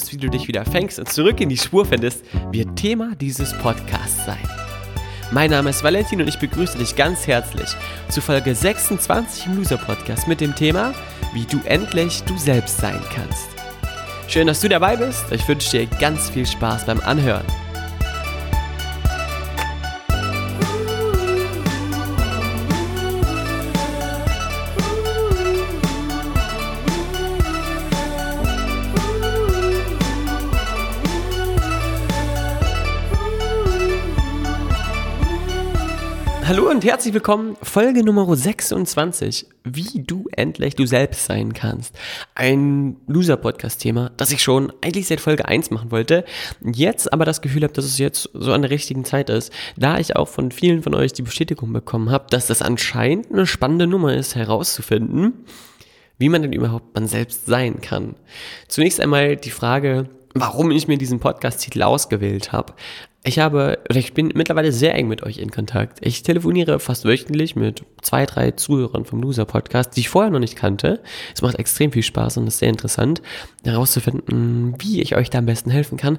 wirst, wie du dich wieder fängst und zurück in die Spur findest, wird Thema dieses Podcasts sein. Mein Name ist Valentin und ich begrüße dich ganz herzlich zu Folge 26 im Loser Podcast mit dem Thema, wie du endlich du selbst sein kannst. Schön, dass du dabei bist. Ich wünsche dir ganz viel Spaß beim Anhören. Hallo und herzlich willkommen, Folge Nummer 26, wie du endlich du selbst sein kannst. Ein Loser-Podcast-Thema, das ich schon eigentlich seit Folge 1 machen wollte, jetzt aber das Gefühl habe, dass es jetzt so an der richtigen Zeit ist, da ich auch von vielen von euch die Bestätigung bekommen habe, dass das anscheinend eine spannende Nummer ist, herauszufinden, wie man denn überhaupt man selbst sein kann. Zunächst einmal die Frage, warum ich mir diesen Podcast-Titel ausgewählt habe. Ich habe, ich bin mittlerweile sehr eng mit euch in Kontakt. Ich telefoniere fast wöchentlich mit zwei, drei Zuhörern vom Loser Podcast, die ich vorher noch nicht kannte. Es macht extrem viel Spaß und ist sehr interessant, herauszufinden, wie ich euch da am besten helfen kann.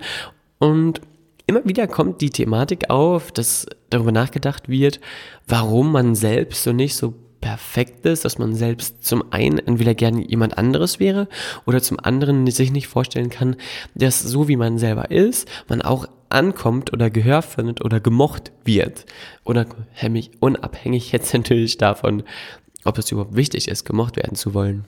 Und immer wieder kommt die Thematik auf, dass darüber nachgedacht wird, warum man selbst so nicht so perfekt ist, dass man selbst zum einen entweder gerne jemand anderes wäre oder zum anderen sich nicht vorstellen kann, dass so wie man selber ist, man auch ankommt oder Gehör findet oder gemocht wird. Unabhängig, unabhängig jetzt natürlich davon, ob es überhaupt wichtig ist, gemocht werden zu wollen.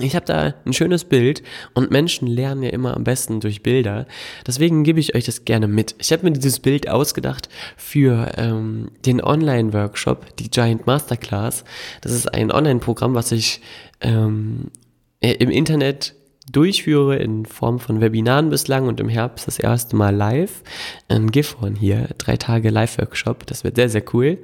Ich habe da ein schönes Bild und Menschen lernen ja immer am besten durch Bilder. Deswegen gebe ich euch das gerne mit. Ich habe mir dieses Bild ausgedacht für ähm, den Online-Workshop, die Giant Masterclass. Das ist ein Online-Programm, was ich ähm, im Internet durchführe in Form von Webinaren bislang und im Herbst das erste Mal live. Ein Gifhorn hier, drei Tage Live-Workshop. Das wird sehr, sehr cool.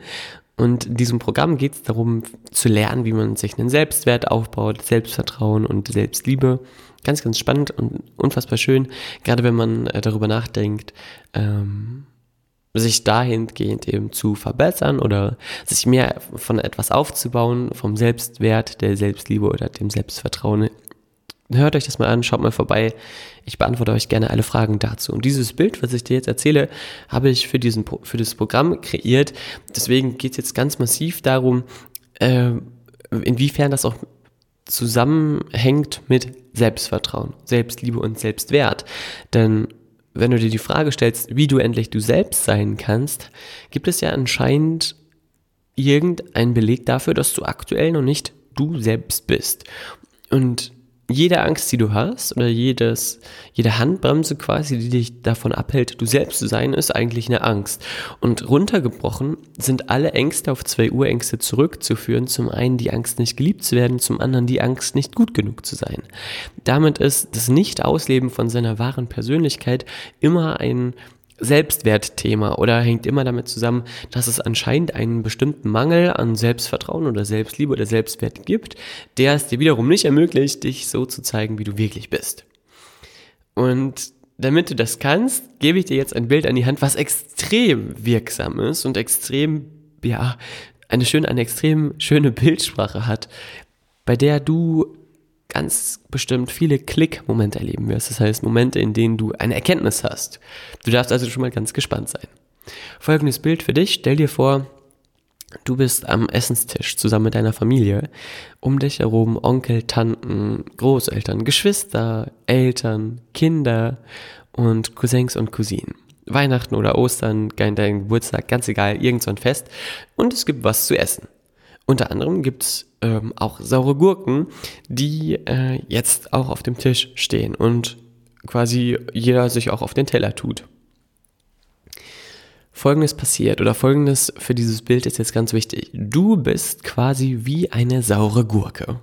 Und in diesem Programm geht es darum zu lernen, wie man sich einen Selbstwert aufbaut, Selbstvertrauen und Selbstliebe. Ganz, ganz spannend und unfassbar schön, gerade wenn man äh, darüber nachdenkt, ähm, sich dahingehend eben zu verbessern oder sich mehr von etwas aufzubauen, vom Selbstwert, der Selbstliebe oder dem Selbstvertrauen hört euch das mal an, schaut mal vorbei. Ich beantworte euch gerne alle Fragen dazu. Und dieses Bild, was ich dir jetzt erzähle, habe ich für, diesen, für das Programm kreiert. Deswegen geht es jetzt ganz massiv darum, äh, inwiefern das auch zusammenhängt mit Selbstvertrauen, Selbstliebe und Selbstwert. Denn wenn du dir die Frage stellst, wie du endlich du selbst sein kannst, gibt es ja anscheinend irgendeinen Beleg dafür, dass du aktuell noch nicht du selbst bist. Und jede Angst, die du hast, oder jedes, jede Handbremse quasi, die dich davon abhält, du selbst zu sein, ist eigentlich eine Angst. Und runtergebrochen sind alle Ängste auf zwei Urängste zurückzuführen. Zum einen die Angst, nicht geliebt zu werden, zum anderen die Angst, nicht gut genug zu sein. Damit ist das Nicht-Ausleben von seiner wahren Persönlichkeit immer ein Selbstwertthema oder hängt immer damit zusammen, dass es anscheinend einen bestimmten Mangel an Selbstvertrauen oder Selbstliebe oder Selbstwert gibt, der es dir wiederum nicht ermöglicht, dich so zu zeigen, wie du wirklich bist. Und damit du das kannst, gebe ich dir jetzt ein Bild an die Hand, was extrem wirksam ist und extrem, ja, eine schöne, eine extrem schöne Bildsprache hat, bei der du ganz bestimmt viele Klick-Momente erleben wirst. Das heißt, Momente, in denen du eine Erkenntnis hast. Du darfst also schon mal ganz gespannt sein. Folgendes Bild für dich. Stell dir vor, du bist am Essenstisch zusammen mit deiner Familie. Um dich herum Onkel, Tanten, Großeltern, Geschwister, Eltern, Kinder und Cousins und Cousinen. Weihnachten oder Ostern, dein Geburtstag, ganz egal, irgend so ein Fest. Und es gibt was zu essen. Unter anderem gibt es ähm, auch saure Gurken, die äh, jetzt auch auf dem Tisch stehen und quasi jeder sich auch auf den Teller tut. Folgendes passiert oder folgendes für dieses Bild ist jetzt ganz wichtig. Du bist quasi wie eine saure Gurke.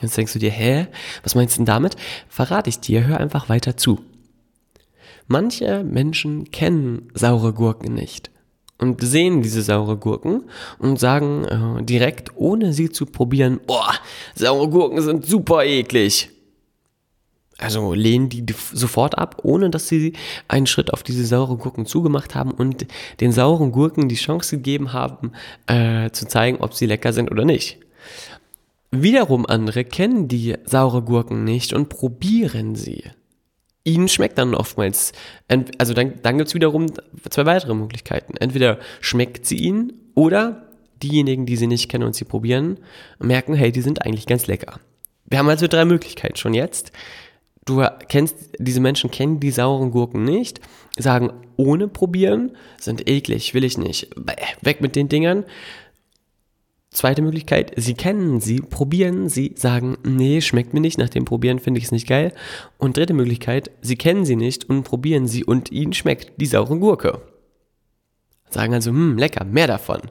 Jetzt denkst du dir, hä, was meinst du denn damit? Verrate ich dir, hör einfach weiter zu. Manche Menschen kennen saure Gurken nicht und sehen diese saure Gurken und sagen äh, direkt, ohne sie zu probieren, boah, saure Gurken sind super eklig. Also lehnen die sofort ab, ohne dass sie einen Schritt auf diese sauren Gurken zugemacht haben und den sauren Gurken die Chance gegeben haben, äh, zu zeigen, ob sie lecker sind oder nicht. Wiederum andere kennen die saure Gurken nicht und probieren sie. Ihnen schmeckt dann oftmals, also dann, dann gibt es wiederum zwei weitere Möglichkeiten. Entweder schmeckt sie ihnen oder diejenigen, die sie nicht kennen und sie probieren, merken, hey, die sind eigentlich ganz lecker. Wir haben also drei Möglichkeiten schon jetzt du kennst, diese Menschen kennen die sauren Gurken nicht, sagen ohne probieren, sind eklig, will ich nicht, weg mit den Dingern. Zweite Möglichkeit, sie kennen sie, probieren sie, sagen, nee, schmeckt mir nicht, nach dem Probieren finde ich es nicht geil. Und dritte Möglichkeit, sie kennen sie nicht und probieren sie und ihnen schmeckt die saure Gurke. Sagen also, hm, lecker, mehr davon.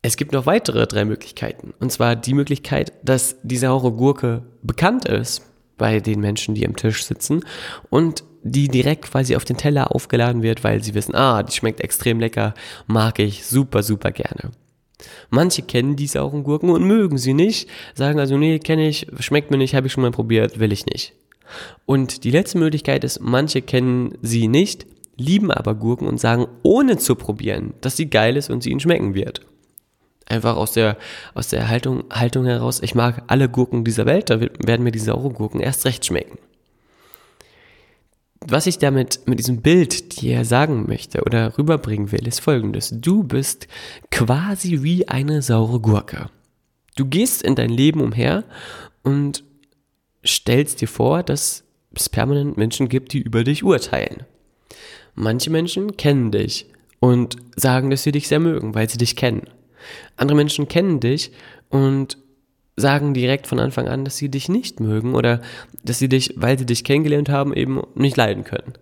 Es gibt noch weitere drei Möglichkeiten. Und zwar die Möglichkeit, dass die saure Gurke bekannt ist bei den Menschen, die am Tisch sitzen und die direkt quasi auf den Teller aufgeladen wird, weil sie wissen, ah, die schmeckt extrem lecker, mag ich super, super gerne. Manche kennen die sauren Gurken und mögen sie nicht, sagen also, nee, kenne ich, schmeckt mir nicht, habe ich schon mal probiert, will ich nicht. Und die letzte Möglichkeit ist, manche kennen sie nicht, lieben aber Gurken und sagen, ohne zu probieren, dass sie geil ist und sie ihnen schmecken wird. Einfach aus der, aus der Haltung, Haltung heraus, ich mag alle Gurken dieser Welt, da werden mir die sauren Gurken erst recht schmecken. Was ich damit mit diesem Bild dir sagen möchte oder rüberbringen will, ist folgendes. Du bist quasi wie eine saure Gurke. Du gehst in dein Leben umher und stellst dir vor, dass es permanent Menschen gibt, die über dich urteilen. Manche Menschen kennen dich und sagen, dass sie dich sehr mögen, weil sie dich kennen. Andere Menschen kennen dich und sagen direkt von Anfang an, dass sie dich nicht mögen oder dass sie dich, weil sie dich kennengelernt haben, eben nicht leiden können.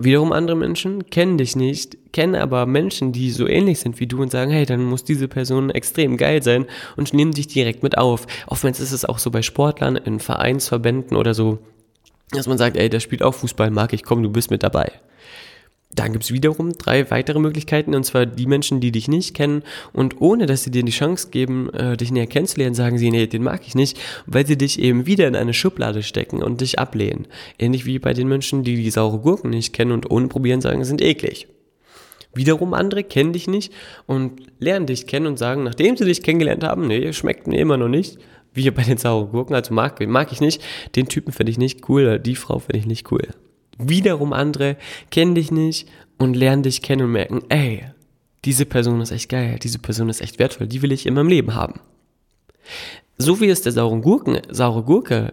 Wiederum andere Menschen kennen dich nicht, kennen aber Menschen, die so ähnlich sind wie du und sagen, hey, dann muss diese Person extrem geil sein und nehmen dich direkt mit auf. Oftmals ist es auch so bei Sportlern, in Vereinsverbänden oder so, dass man sagt, ey, der spielt auch Fußball, mag ich, komm, du bist mit dabei. Dann gibt es wiederum drei weitere Möglichkeiten, und zwar die Menschen, die dich nicht kennen und ohne dass sie dir die Chance geben, äh, dich näher kennenzulernen, sagen sie, nee, den mag ich nicht, weil sie dich eben wieder in eine Schublade stecken und dich ablehnen. Ähnlich wie bei den Menschen, die die saure Gurken nicht kennen und ohne probieren sagen, sind eklig. Wiederum andere kennen dich nicht und lernen dich kennen und sagen, nachdem sie dich kennengelernt haben, nee, schmeckt mir immer noch nicht, wie bei den sauren Gurken, also mag, mag ich nicht, den Typen finde ich nicht cool, die Frau finde ich nicht cool. Wiederum andere kennen dich nicht und lernen dich kennen und merken, ey, diese Person ist echt geil, diese Person ist echt wertvoll, die will ich in meinem Leben haben. So wie es der sauren Gurken, saure Gurke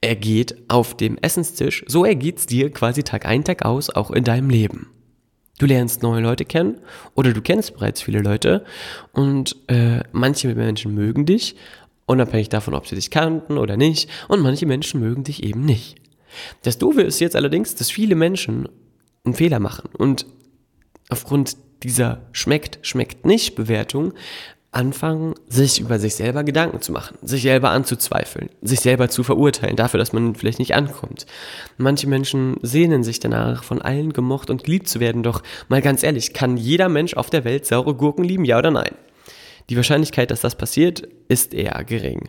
ergeht auf dem Essenstisch, so ergeht es dir quasi Tag ein, Tag aus auch in deinem Leben. Du lernst neue Leute kennen oder du kennst bereits viele Leute und äh, manche Menschen mögen dich, unabhängig davon, ob sie dich kannten oder nicht, und manche Menschen mögen dich eben nicht. Das Doofe ist jetzt allerdings, dass viele Menschen einen Fehler machen und aufgrund dieser schmeckt, schmeckt nicht Bewertung anfangen, sich über sich selber Gedanken zu machen, sich selber anzuzweifeln, sich selber zu verurteilen dafür, dass man vielleicht nicht ankommt. Manche Menschen sehnen sich danach, von allen gemocht und geliebt zu werden, doch mal ganz ehrlich, kann jeder Mensch auf der Welt saure Gurken lieben, ja oder nein? Die Wahrscheinlichkeit, dass das passiert, ist eher gering.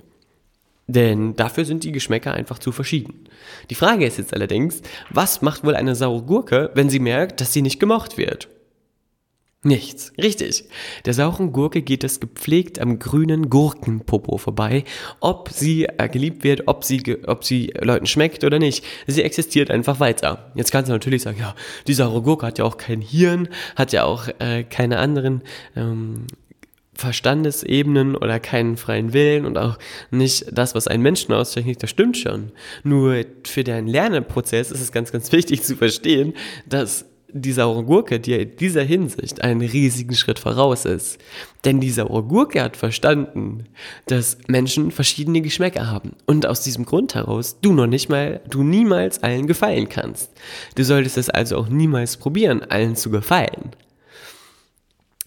Denn dafür sind die Geschmäcker einfach zu verschieden. Die Frage ist jetzt allerdings, was macht wohl eine saure Gurke, wenn sie merkt, dass sie nicht gemocht wird? Nichts. Richtig. Der sauren Gurke geht es gepflegt am grünen Gurkenpopo vorbei, ob sie äh, geliebt wird, ob sie, ob sie Leuten schmeckt oder nicht. Sie existiert einfach weiter. Jetzt kannst du natürlich sagen, ja, die saure Gurke hat ja auch kein Hirn, hat ja auch äh, keine anderen ähm, Verstandesebenen oder keinen freien Willen und auch nicht das, was einen Menschen auszeichnet, das stimmt schon. Nur für deinen Lernprozess ist es ganz, ganz wichtig zu verstehen, dass die saure Gurke dir in dieser Hinsicht einen riesigen Schritt voraus ist. Denn die saure Gurke hat verstanden, dass Menschen verschiedene Geschmäcker haben. Und aus diesem Grund heraus du noch nicht mal, du niemals allen gefallen kannst. Du solltest es also auch niemals probieren, allen zu gefallen.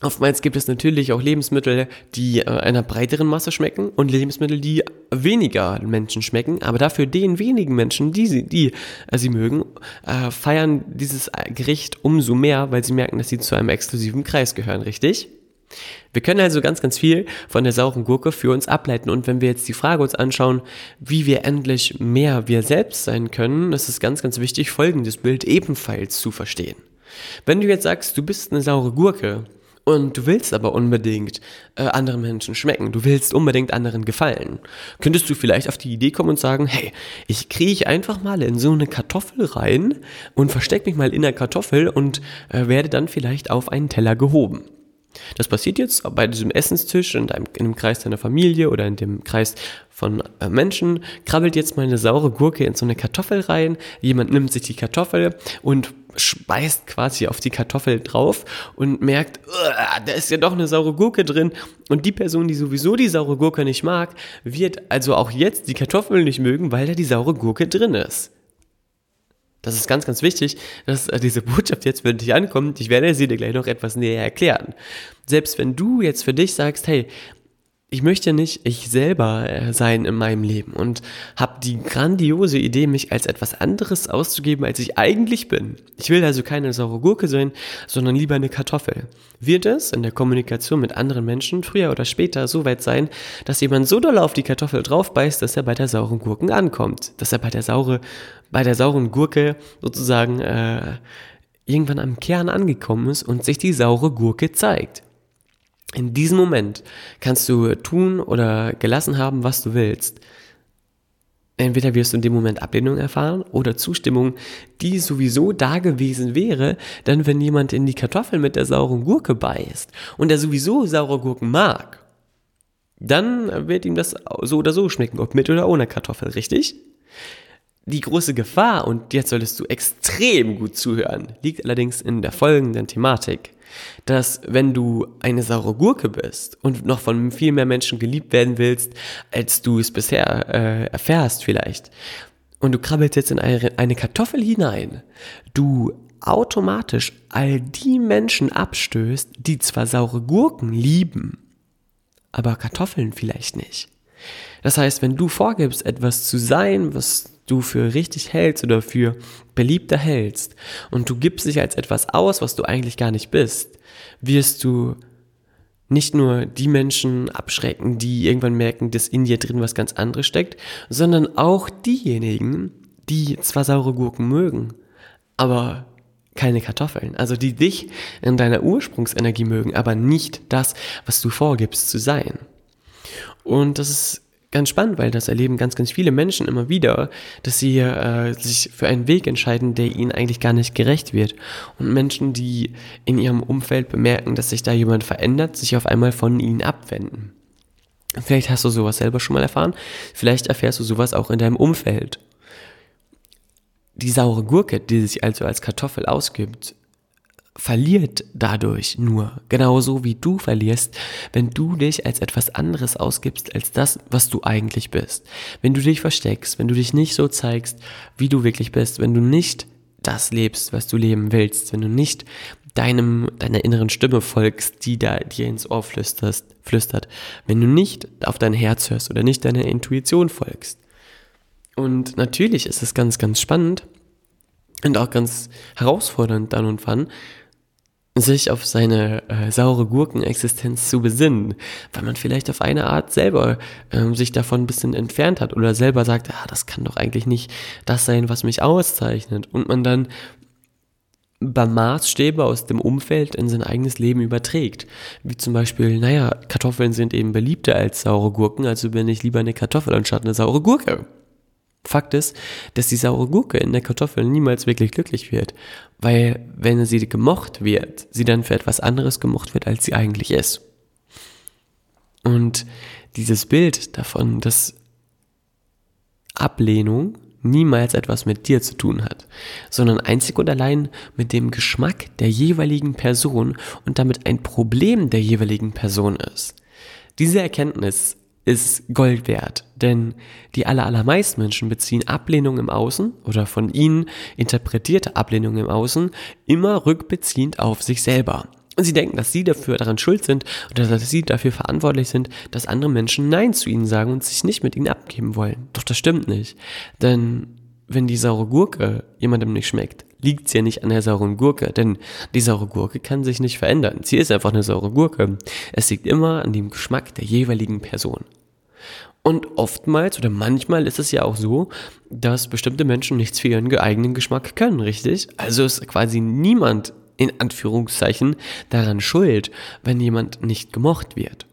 Oftmals gibt es natürlich auch Lebensmittel, die äh, einer breiteren Masse schmecken und Lebensmittel, die weniger Menschen schmecken, aber dafür den wenigen Menschen, die sie, die äh, sie mögen, äh, feiern dieses Gericht umso mehr, weil sie merken, dass sie zu einem exklusiven Kreis gehören, richtig? Wir können also ganz, ganz viel von der sauren Gurke für uns ableiten. Und wenn wir jetzt die Frage uns anschauen, wie wir endlich mehr wir selbst sein können, ist es ganz, ganz wichtig, folgendes Bild ebenfalls zu verstehen. Wenn du jetzt sagst, du bist eine saure Gurke, und du willst aber unbedingt äh, anderen Menschen schmecken, du willst unbedingt anderen gefallen, könntest du vielleicht auf die Idee kommen und sagen, hey, ich kriege einfach mal in so eine Kartoffel rein und versteck mich mal in der Kartoffel und äh, werde dann vielleicht auf einen Teller gehoben. Das passiert jetzt bei diesem Essenstisch in, deinem, in dem Kreis deiner Familie oder in dem Kreis von äh, Menschen, krabbelt jetzt mal eine saure Gurke in so eine Kartoffel rein, jemand nimmt sich die Kartoffel und speist quasi auf die Kartoffel drauf und merkt, da ist ja doch eine saure Gurke drin. Und die Person, die sowieso die saure Gurke nicht mag, wird also auch jetzt die Kartoffel nicht mögen, weil da die saure Gurke drin ist. Das ist ganz, ganz wichtig, dass äh, diese Botschaft jetzt für dich ankommt. Ich werde sie dir gleich noch etwas näher erklären. Selbst wenn du jetzt für dich sagst, hey, ich möchte nicht ich selber äh, sein in meinem Leben und habe die grandiose Idee, mich als etwas anderes auszugeben, als ich eigentlich bin. Ich will also keine saure Gurke sein, sondern lieber eine Kartoffel. Wird es in der Kommunikation mit anderen Menschen früher oder später so weit sein, dass jemand so doll auf die Kartoffel drauf beißt, dass er bei der sauren Gurken ankommt, dass er bei der saure, bei der sauren Gurke sozusagen äh, irgendwann am Kern angekommen ist und sich die saure Gurke zeigt. In diesem Moment kannst du tun oder gelassen haben, was du willst. Entweder wirst du in dem Moment Ablehnung erfahren oder Zustimmung, die sowieso da gewesen wäre, dann wenn jemand in die Kartoffel mit der sauren Gurke beißt und er sowieso saure Gurken mag, dann wird ihm das so oder so schmecken, ob mit oder ohne Kartoffel, richtig? Die große Gefahr, und jetzt solltest du extrem gut zuhören, liegt allerdings in der folgenden Thematik dass wenn du eine saure Gurke bist und noch von viel mehr Menschen geliebt werden willst, als du es bisher äh, erfährst vielleicht, und du krabbelst jetzt in eine, eine Kartoffel hinein, du automatisch all die Menschen abstößt, die zwar saure Gurken lieben, aber Kartoffeln vielleicht nicht. Das heißt, wenn du vorgibst, etwas zu sein, was du für richtig hältst oder für beliebter hältst und du gibst dich als etwas aus, was du eigentlich gar nicht bist, wirst du nicht nur die Menschen abschrecken, die irgendwann merken, dass in dir drin was ganz anderes steckt, sondern auch diejenigen, die zwar saure Gurken mögen, aber keine Kartoffeln. Also die dich in deiner Ursprungsenergie mögen, aber nicht das, was du vorgibst zu sein. Und das ist ganz spannend, weil das erleben ganz, ganz viele Menschen immer wieder, dass sie äh, sich für einen Weg entscheiden, der ihnen eigentlich gar nicht gerecht wird. Und Menschen, die in ihrem Umfeld bemerken, dass sich da jemand verändert, sich auf einmal von ihnen abwenden. Vielleicht hast du sowas selber schon mal erfahren, vielleicht erfährst du sowas auch in deinem Umfeld. Die saure Gurke, die sich also als Kartoffel ausgibt, verliert dadurch nur, genauso wie du verlierst, wenn du dich als etwas anderes ausgibst als das, was du eigentlich bist. Wenn du dich versteckst, wenn du dich nicht so zeigst, wie du wirklich bist, wenn du nicht das lebst, was du leben willst, wenn du nicht deinem, deiner inneren Stimme folgst, die da dir ins Ohr flüsterst, flüstert, wenn du nicht auf dein Herz hörst oder nicht deiner Intuition folgst. Und natürlich ist es ganz, ganz spannend und auch ganz herausfordernd dann und wann, sich auf seine äh, saure Gurkenexistenz zu besinnen, weil man vielleicht auf eine Art selber ähm, sich davon ein bisschen entfernt hat oder selber sagt, ah, das kann doch eigentlich nicht das sein, was mich auszeichnet und man dann beim Maßstäbe aus dem Umfeld in sein eigenes Leben überträgt. Wie zum Beispiel, naja, Kartoffeln sind eben beliebter als saure Gurken, also bin ich lieber eine Kartoffel anstatt eine saure Gurke. Fakt ist, dass die saure Gurke in der Kartoffel niemals wirklich glücklich wird, weil wenn sie gemocht wird, sie dann für etwas anderes gemocht wird, als sie eigentlich ist. Und dieses Bild davon, dass Ablehnung niemals etwas mit dir zu tun hat, sondern einzig und allein mit dem Geschmack der jeweiligen Person und damit ein Problem der jeweiligen Person ist. Diese Erkenntnis ist Gold wert, denn die allermeisten Menschen beziehen Ablehnung im Außen oder von ihnen interpretierte Ablehnung im Außen immer rückbeziehend auf sich selber. Und sie denken, dass sie dafür daran schuld sind oder dass sie dafür verantwortlich sind, dass andere Menschen Nein zu ihnen sagen und sich nicht mit ihnen abgeben wollen. Doch das stimmt nicht. Denn wenn die saure Gurke jemandem nicht schmeckt, liegt es ja nicht an der sauren Gurke, denn die saure Gurke kann sich nicht verändern. Sie ist einfach eine saure Gurke. Es liegt immer an dem Geschmack der jeweiligen Person. Und oftmals oder manchmal ist es ja auch so, dass bestimmte Menschen nichts für ihren eigenen Geschmack können, richtig? Also ist quasi niemand in Anführungszeichen daran schuld, wenn jemand nicht gemocht wird.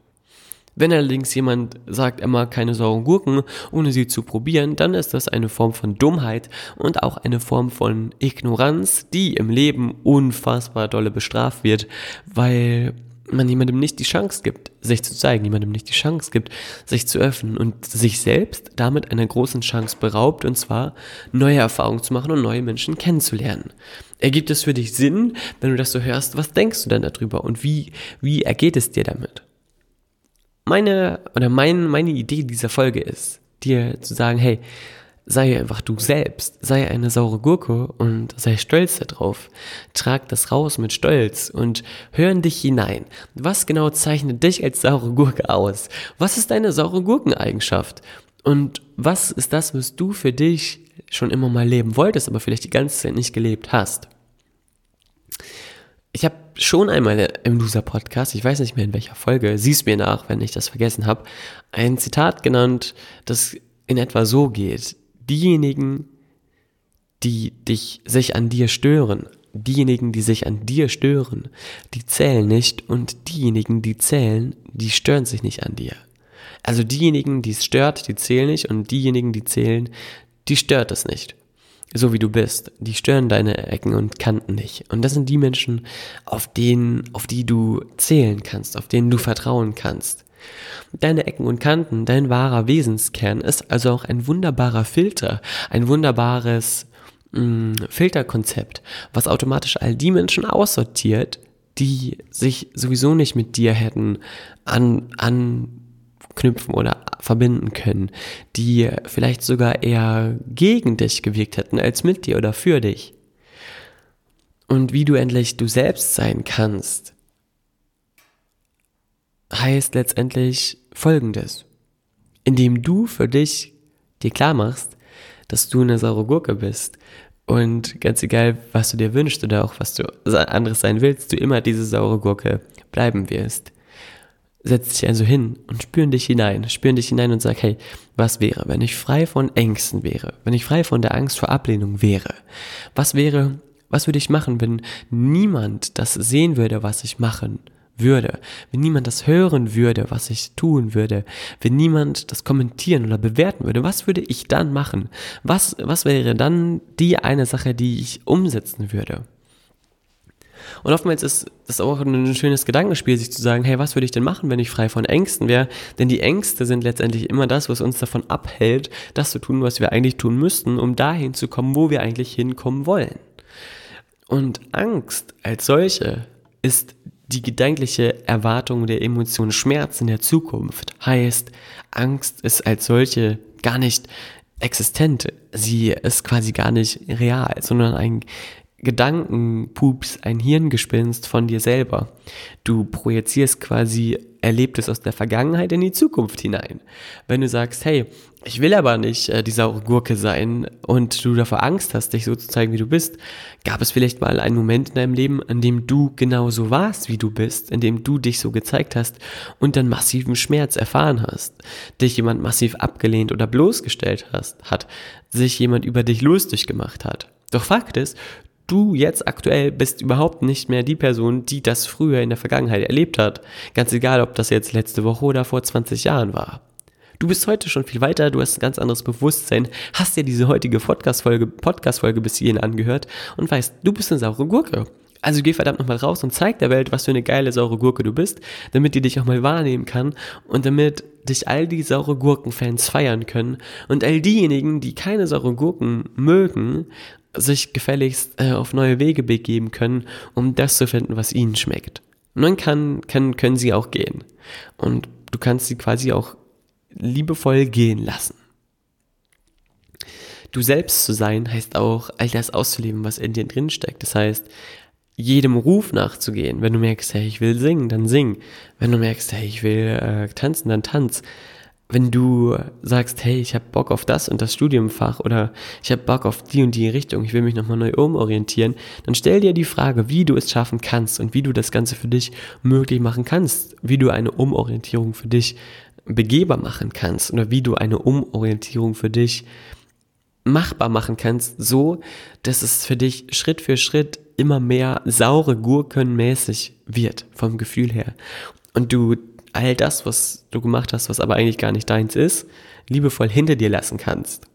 Wenn allerdings jemand sagt, er mag keine sauren Gurken, ohne sie zu probieren, dann ist das eine Form von Dummheit und auch eine Form von Ignoranz, die im Leben unfassbar dolle bestraft wird, weil man jemandem nicht die Chance gibt, sich zu zeigen, jemandem nicht die Chance gibt, sich zu öffnen und sich selbst damit einer großen Chance beraubt, und zwar neue Erfahrungen zu machen und neue Menschen kennenzulernen. Ergibt es für dich Sinn, wenn du das so hörst? Was denkst du denn darüber und wie, wie ergeht es dir damit? Meine, oder mein, meine Idee dieser Folge ist, dir zu sagen, hey, sei einfach du selbst, sei eine saure Gurke und sei stolz darauf. Trag das raus mit Stolz und hör in dich hinein. Was genau zeichnet dich als saure Gurke aus? Was ist deine saure Gurkeneigenschaft? Und was ist das, was du für dich schon immer mal leben wolltest, aber vielleicht die ganze Zeit nicht gelebt hast? Ich habe schon einmal im Loser-Podcast, ich weiß nicht mehr in welcher Folge, siehst mir nach, wenn ich das vergessen habe, ein Zitat genannt, das in etwa so geht diejenigen, die dich, sich an dir stören, diejenigen, die sich an dir stören, die zählen nicht und diejenigen, die zählen, die stören sich nicht an dir. Also diejenigen, die es stört, die zählen nicht und diejenigen, die zählen, die stört es nicht. So wie du bist. Die stören deine Ecken und Kanten nicht. Und das sind die Menschen, auf denen, auf die du zählen kannst, auf denen du vertrauen kannst. Deine Ecken und Kanten, dein wahrer Wesenskern ist also auch ein wunderbarer Filter, ein wunderbares mh, mm, Filterkonzept, was automatisch all die Menschen aussortiert, die sich sowieso nicht mit dir hätten an, anknüpfen oder verbinden können, die vielleicht sogar eher gegen dich gewirkt hätten als mit dir oder für dich. Und wie du endlich du selbst sein kannst, heißt letztendlich Folgendes. Indem du für dich dir klar machst, dass du eine saure Gurke bist und ganz egal, was du dir wünschst oder auch was du anderes sein willst, du immer diese saure Gurke bleiben wirst. Setz dich also hin und spüren dich hinein, spüren dich hinein und sag, hey, was wäre, wenn ich frei von Ängsten wäre, wenn ich frei von der Angst vor Ablehnung wäre? Was wäre, was würde ich machen, wenn niemand das sehen würde, was ich machen würde, wenn niemand das hören würde, was ich tun würde, wenn niemand das kommentieren oder bewerten würde, was würde ich dann machen? Was, was wäre dann die eine Sache, die ich umsetzen würde? Und oftmals ist das auch ein schönes Gedankenspiel, sich zu sagen, hey, was würde ich denn machen, wenn ich frei von Ängsten wäre? Denn die Ängste sind letztendlich immer das, was uns davon abhält, das zu tun, was wir eigentlich tun müssten, um dahin zu kommen, wo wir eigentlich hinkommen wollen. Und Angst als solche ist die gedankliche Erwartung der Emotion Schmerz in der Zukunft heißt, Angst ist als solche gar nicht existent. Sie ist quasi gar nicht real, sondern ein Gedankenpups, ein Hirngespinst von dir selber. Du projizierst quasi Erlebtes aus der Vergangenheit in die Zukunft hinein. Wenn du sagst, hey, ich will aber nicht äh, die saure Gurke sein und du davor Angst hast, dich so zu zeigen, wie du bist, gab es vielleicht mal einen Moment in deinem Leben, in dem du genauso warst, wie du bist, in dem du dich so gezeigt hast und dann massiven Schmerz erfahren hast, dich jemand massiv abgelehnt oder bloßgestellt hast, hat, sich jemand über dich lustig gemacht hat. Doch Fakt ist, du jetzt aktuell bist überhaupt nicht mehr die Person, die das früher in der Vergangenheit erlebt hat. Ganz egal, ob das jetzt letzte Woche oder vor 20 Jahren war. Du bist heute schon viel weiter, du hast ein ganz anderes Bewusstsein, hast dir diese heutige Podcast-Folge Podcast -Folge bis hierhin angehört und weißt, du bist eine saure Gurke. Also geh verdammt nochmal raus und zeig der Welt, was für eine geile saure Gurke du bist, damit die dich auch mal wahrnehmen kann und damit dich all die saure Gurken-Fans feiern können und all diejenigen, die keine saure Gurken mögen, sich gefälligst äh, auf neue Wege begeben können, um das zu finden, was ihnen schmeckt. Und dann kann, kann, können sie auch gehen. Und du kannst sie quasi auch liebevoll gehen lassen. Du selbst zu sein heißt auch, all das auszuleben, was in dir drin steckt. Das heißt, jedem Ruf nachzugehen. Wenn du merkst, hey, ich will singen, dann sing. Wenn du merkst, hey, ich will äh, tanzen, dann tanz. Wenn du sagst, hey, ich habe Bock auf das und das Studiumfach oder ich habe Bock auf die und die Richtung, ich will mich nochmal neu umorientieren, dann stell dir die Frage, wie du es schaffen kannst und wie du das Ganze für dich möglich machen kannst, wie du eine Umorientierung für dich begehbar machen kannst oder wie du eine Umorientierung für dich machbar machen kannst, so dass es für dich Schritt für Schritt immer mehr saure Gurken mäßig wird vom Gefühl her. Und du all das, was du gemacht hast, was aber eigentlich gar nicht deins ist, liebevoll hinter dir lassen kannst.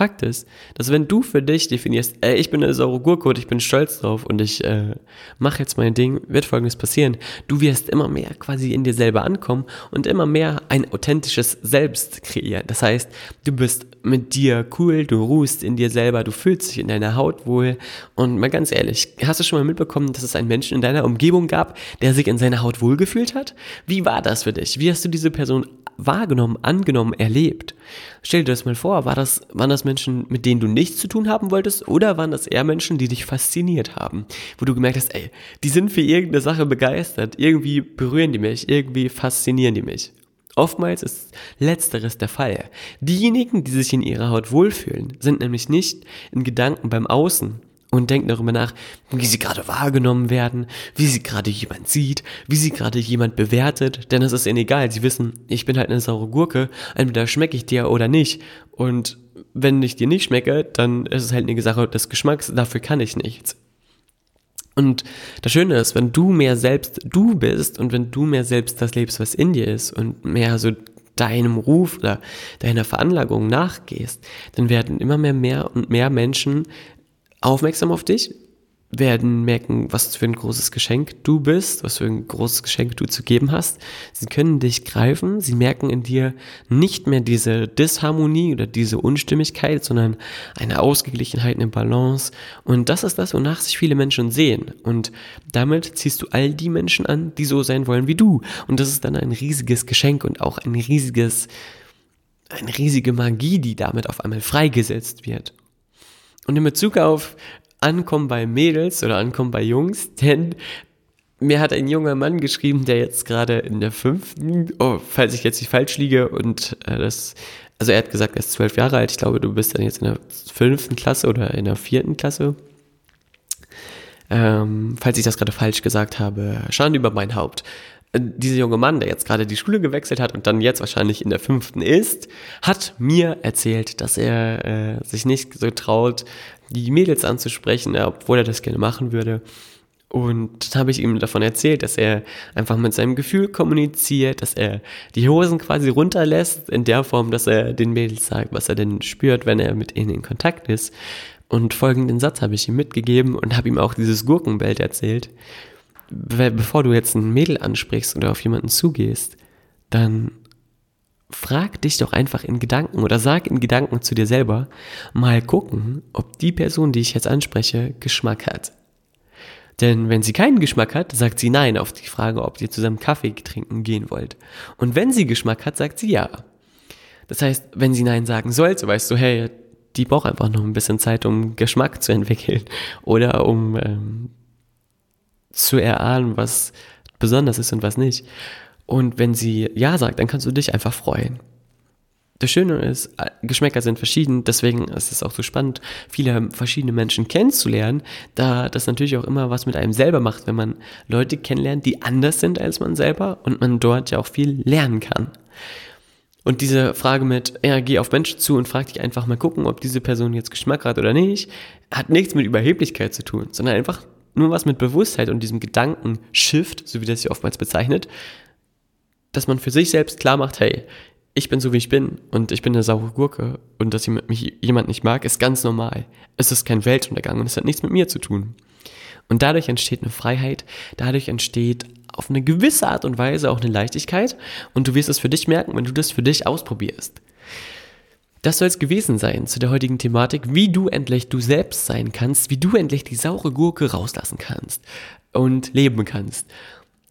Fakt ist, dass wenn du für dich definierst, ey, ich bin eine saure Gurke und ich bin stolz drauf und ich äh, mache jetzt mein Ding, wird folgendes passieren. Du wirst immer mehr quasi in dir selber ankommen und immer mehr ein authentisches Selbst kreieren. Das heißt, du bist mit dir cool, du ruhst in dir selber, du fühlst dich in deiner Haut wohl und mal ganz ehrlich, hast du schon mal mitbekommen, dass es einen Menschen in deiner Umgebung gab, der sich in seiner Haut wohlgefühlt hat? Wie war das für dich? Wie hast du diese Person wahrgenommen, angenommen, erlebt? Stell dir das mal vor, war das, waren das Menschen, mit denen du nichts zu tun haben wolltest, oder waren das eher Menschen, die dich fasziniert haben? Wo du gemerkt hast, ey, die sind für irgendeine Sache begeistert, irgendwie berühren die mich, irgendwie faszinieren die mich. Oftmals ist letzteres der Fall. Diejenigen, die sich in ihrer Haut wohlfühlen, sind nämlich nicht in Gedanken beim Außen, und denken darüber nach, wie sie gerade wahrgenommen werden, wie sie gerade jemand sieht, wie sie gerade jemand bewertet, denn es ist ihnen egal. Sie wissen, ich bin halt eine saure Gurke, entweder schmecke ich dir oder nicht. Und wenn ich dir nicht schmecke, dann ist es halt eine Sache des Geschmacks, dafür kann ich nichts. Und das Schöne ist, wenn du mehr selbst du bist und wenn du mehr selbst das lebst, was in dir ist und mehr so deinem Ruf oder deiner Veranlagung nachgehst, dann werden immer mehr, mehr und mehr Menschen aufmerksam auf dich, werden merken, was für ein großes Geschenk du bist, was für ein großes Geschenk du zu geben hast. Sie können dich greifen, sie merken in dir nicht mehr diese Disharmonie oder diese Unstimmigkeit, sondern eine Ausgeglichenheit, eine Balance. Und das ist das, wonach sich viele Menschen sehen. Und damit ziehst du all die Menschen an, die so sein wollen wie du. Und das ist dann ein riesiges Geschenk und auch ein riesiges, eine riesige Magie, die damit auf einmal freigesetzt wird. Und in Bezug auf Ankommen bei Mädels oder Ankommen bei Jungs, denn mir hat ein junger Mann geschrieben, der jetzt gerade in der fünften, oh, falls ich jetzt nicht falsch liege, und äh, das, also er hat gesagt, er ist zwölf Jahre alt. Ich glaube, du bist dann jetzt in der fünften Klasse oder in der vierten Klasse. Ähm, falls ich das gerade falsch gesagt habe, Schande über mein Haupt dieser junge Mann, der jetzt gerade die Schule gewechselt hat und dann jetzt wahrscheinlich in der fünften ist, hat mir erzählt, dass er äh, sich nicht so traut, die Mädels anzusprechen, obwohl er das gerne machen würde. Und dann habe ich ihm davon erzählt, dass er einfach mit seinem Gefühl kommuniziert, dass er die Hosen quasi runterlässt, in der Form, dass er den Mädels sagt, was er denn spürt, wenn er mit ihnen in Kontakt ist. Und folgenden Satz habe ich ihm mitgegeben und habe ihm auch dieses Gurkenbild erzählt bevor du jetzt ein Mädel ansprichst oder auf jemanden zugehst, dann frag dich doch einfach in Gedanken oder sag in Gedanken zu dir selber, mal gucken, ob die Person, die ich jetzt anspreche, Geschmack hat. Denn wenn sie keinen Geschmack hat, sagt sie nein auf die Frage, ob ihr zusammen Kaffee trinken gehen wollt. Und wenn sie Geschmack hat, sagt sie ja. Das heißt, wenn sie nein sagen sollte, weißt du, hey, die braucht einfach noch ein bisschen Zeit, um Geschmack zu entwickeln oder um ähm, zu erahnen, was besonders ist und was nicht. Und wenn sie Ja sagt, dann kannst du dich einfach freuen. Das Schöne ist, Geschmäcker sind verschieden, deswegen ist es auch so spannend, viele verschiedene Menschen kennenzulernen, da das natürlich auch immer was mit einem selber macht, wenn man Leute kennenlernt, die anders sind als man selber und man dort ja auch viel lernen kann. Und diese Frage mit, ja, geh auf Menschen zu und frag dich einfach mal gucken, ob diese Person jetzt Geschmack hat oder nicht, hat nichts mit Überheblichkeit zu tun, sondern einfach nur was mit Bewusstheit und diesem Gedankenshift, so wie das sich oftmals bezeichnet, dass man für sich selbst klar macht, hey, ich bin so wie ich bin und ich bin eine saure Gurke und dass mich jemand nicht mag, ist ganz normal. Es ist kein Weltuntergang und es hat nichts mit mir zu tun. Und dadurch entsteht eine Freiheit, dadurch entsteht auf eine gewisse Art und Weise auch eine Leichtigkeit und du wirst es für dich merken, wenn du das für dich ausprobierst. Das soll es gewesen sein zu der heutigen Thematik, wie du endlich du selbst sein kannst, wie du endlich die saure Gurke rauslassen kannst und leben kannst.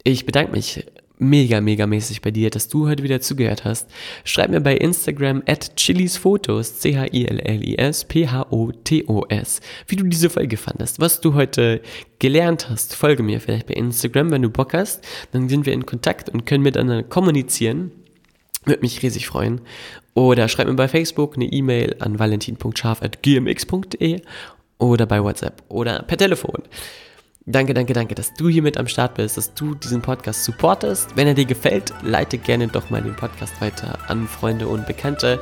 Ich bedanke mich mega, mega mäßig bei dir, dass du heute wieder zugehört hast. Schreib mir bei Instagram at chilisfotos, C-H-I-L-L-I-S, P-H-O-T-O-S, wie du diese Folge fandest, was du heute gelernt hast. Folge mir vielleicht bei Instagram, wenn du Bock hast. Dann sind wir in Kontakt und können miteinander kommunizieren. Würde mich riesig freuen. Oder schreib mir bei Facebook eine E-Mail an valentin.scharf.gmx.de oder bei WhatsApp oder per Telefon. Danke, danke, danke, dass du hier mit am Start bist, dass du diesen Podcast supportest. Wenn er dir gefällt, leite gerne doch mal den Podcast weiter an Freunde und Bekannte.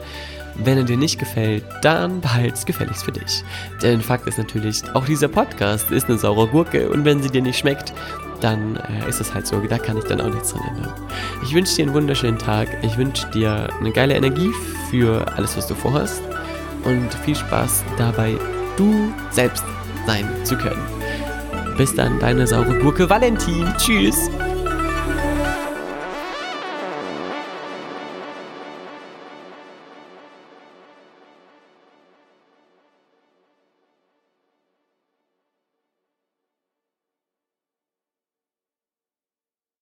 Wenn er dir nicht gefällt, dann behalt's gefälligst für dich. Denn Fakt ist natürlich, auch dieser Podcast ist eine saure Gurke und wenn sie dir nicht schmeckt, dann äh, ist es halt so, da kann ich dann auch nichts dran ändern. Ich wünsche dir einen wunderschönen Tag, ich wünsche dir eine geile Energie für alles, was du vorhast und viel Spaß dabei, du selbst sein zu können. Bis dann, deine saure Gurke Valentin. Tschüss.